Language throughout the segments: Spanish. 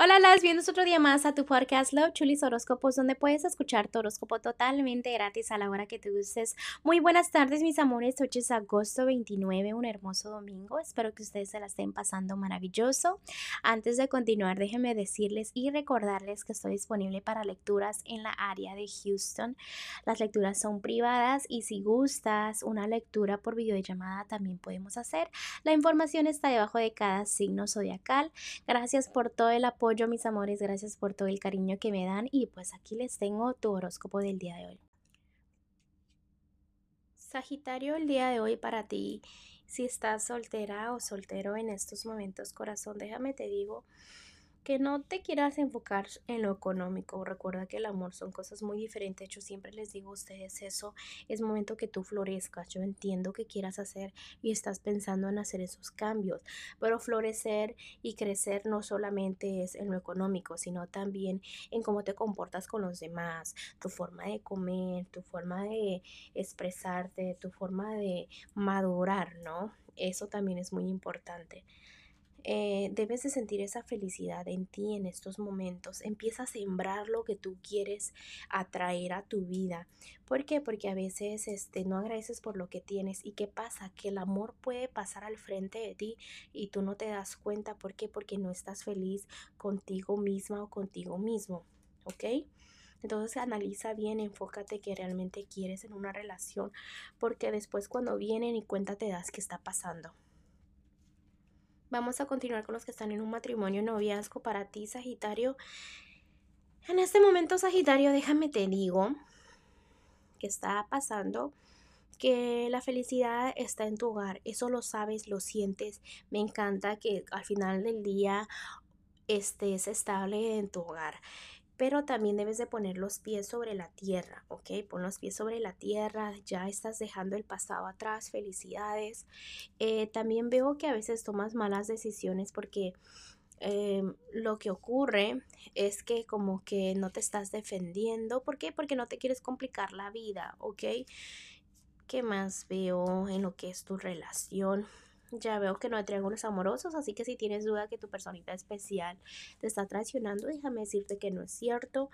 Hola, las bienvenidos otro día más a tu podcast Love Chulis Horóscopos, donde puedes escuchar tu horóscopo totalmente gratis a la hora que te gustes. Muy buenas tardes, mis amores. Hoy es agosto 29, un hermoso domingo. Espero que ustedes se la estén pasando maravilloso. Antes de continuar, déjenme decirles y recordarles que estoy disponible para lecturas en la área de Houston. Las lecturas son privadas y si gustas una lectura por videollamada también podemos hacer. La información está debajo de cada signo zodiacal. Gracias por todo el apoyo mis amores, gracias por todo el cariño que me dan y pues aquí les tengo tu horóscopo del día de hoy. Sagitario, el día de hoy para ti, si estás soltera o soltero en estos momentos, corazón, déjame te digo que no te quieras enfocar en lo económico. Recuerda que el amor son cosas muy diferentes. Yo siempre les digo a ustedes eso. Es momento que tú florezcas. Yo entiendo que quieras hacer y estás pensando en hacer esos cambios. Pero florecer y crecer no solamente es en lo económico, sino también en cómo te comportas con los demás, tu forma de comer, tu forma de expresarte, tu forma de madurar, ¿no? Eso también es muy importante. Eh, debes de sentir esa felicidad en ti en estos momentos. Empieza a sembrar lo que tú quieres atraer a tu vida. ¿Por qué? Porque a veces este, no agradeces por lo que tienes. ¿Y qué pasa? Que el amor puede pasar al frente de ti y tú no te das cuenta. ¿Por qué? Porque no estás feliz contigo misma o contigo mismo. ¿Ok? Entonces analiza bien, enfócate que realmente quieres en una relación, porque después cuando vienen y cuenta te das qué está pasando. Vamos a continuar con los que están en un matrimonio noviazgo para ti, Sagitario. En este momento, Sagitario, déjame te digo que está pasando que la felicidad está en tu hogar. Eso lo sabes, lo sientes. Me encanta que al final del día estés estable en tu hogar pero también debes de poner los pies sobre la tierra, ¿ok? Pon los pies sobre la tierra, ya estás dejando el pasado atrás, felicidades. Eh, también veo que a veces tomas malas decisiones porque em, lo que ocurre es que como que no te estás defendiendo. ¿Por qué? Porque no te quieres complicar la vida, ¿ok? ¿Qué más veo en lo que es tu relación? Ya veo que no hay triángulos amorosos, así que si tienes duda que tu personita especial te está traicionando, déjame decirte que no es cierto.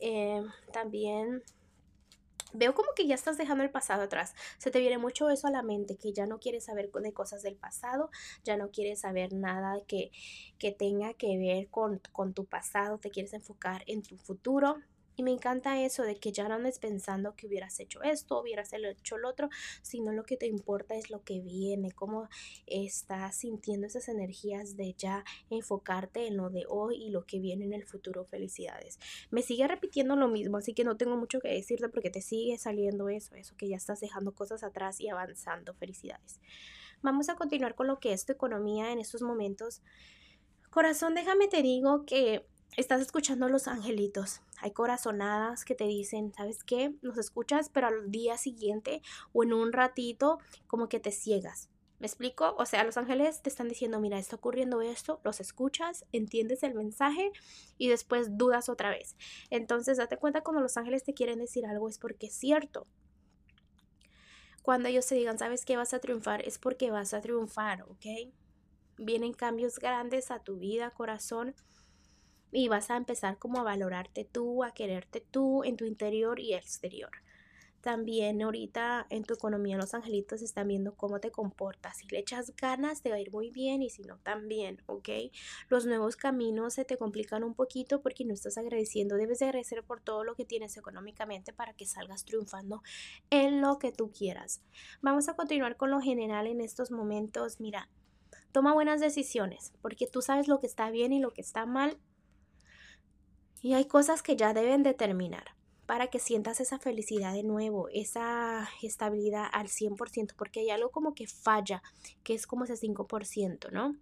Eh, también veo como que ya estás dejando el pasado atrás. Se te viene mucho eso a la mente, que ya no quieres saber de cosas del pasado, ya no quieres saber nada que, que tenga que ver con, con tu pasado, te quieres enfocar en tu futuro. Y me encanta eso de que ya no andes pensando que hubieras hecho esto, hubieras hecho lo otro, sino lo que te importa es lo que viene, cómo estás sintiendo esas energías de ya enfocarte en lo de hoy y lo que viene en el futuro. Felicidades. Me sigue repitiendo lo mismo, así que no tengo mucho que decirte porque te sigue saliendo eso, eso que ya estás dejando cosas atrás y avanzando. Felicidades. Vamos a continuar con lo que es tu economía en estos momentos. Corazón, déjame te digo que estás escuchando a los angelitos. Hay corazonadas que te dicen, ¿sabes qué? Nos escuchas, pero al día siguiente o en un ratito como que te ciegas. ¿Me explico? O sea, los ángeles te están diciendo, mira, está ocurriendo esto, los escuchas, entiendes el mensaje y después dudas otra vez. Entonces, date cuenta cuando los ángeles te quieren decir algo es porque es cierto. Cuando ellos te digan, ¿sabes qué vas a triunfar? Es porque vas a triunfar, ¿ok? Vienen cambios grandes a tu vida, corazón y vas a empezar como a valorarte tú, a quererte tú en tu interior y exterior. También ahorita en tu economía los angelitos están viendo cómo te comportas. Si le echas ganas te va a ir muy bien y si no también, ¿ok? Los nuevos caminos se te complican un poquito porque no estás agradeciendo. Debes de agradecer por todo lo que tienes económicamente para que salgas triunfando en lo que tú quieras. Vamos a continuar con lo general en estos momentos. Mira, toma buenas decisiones porque tú sabes lo que está bien y lo que está mal y hay cosas que ya deben de terminar para que sientas esa felicidad de nuevo, esa estabilidad al 100%, porque hay algo como que falla, que es como ese 5%, ¿no?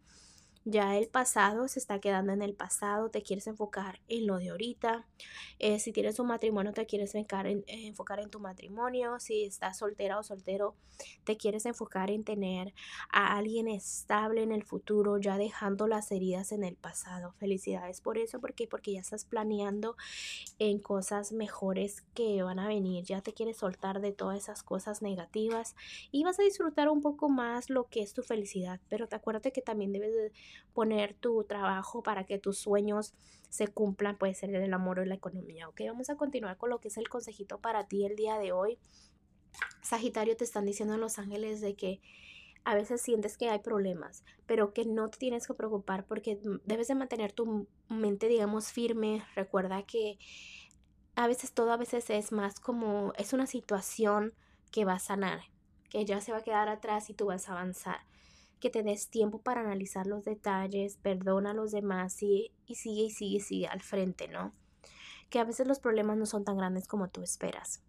Ya el pasado se está quedando en el pasado, te quieres enfocar en lo de ahorita. Eh, si tienes un matrimonio, te quieres enfocar en, eh, enfocar en tu matrimonio. Si estás soltera o soltero, te quieres enfocar en tener a alguien estable en el futuro, ya dejando las heridas en el pasado. Felicidades por eso, porque porque ya estás planeando en cosas mejores que van a venir. Ya te quieres soltar de todas esas cosas negativas y vas a disfrutar un poco más lo que es tu felicidad. Pero te acuérdate que también debes de poner tu trabajo para que tus sueños se cumplan, puede ser el amor o la economía, ¿ok? Vamos a continuar con lo que es el consejito para ti el día de hoy. Sagitario, te están diciendo en Los Ángeles de que a veces sientes que hay problemas, pero que no te tienes que preocupar porque debes de mantener tu mente, digamos, firme. Recuerda que a veces todo a veces es más como, es una situación que va a sanar, que ya se va a quedar atrás y tú vas a avanzar. Que te des tiempo para analizar los detalles, perdona a los demás y, y sigue y sigue y sigue al frente, ¿no? Que a veces los problemas no son tan grandes como tú esperas.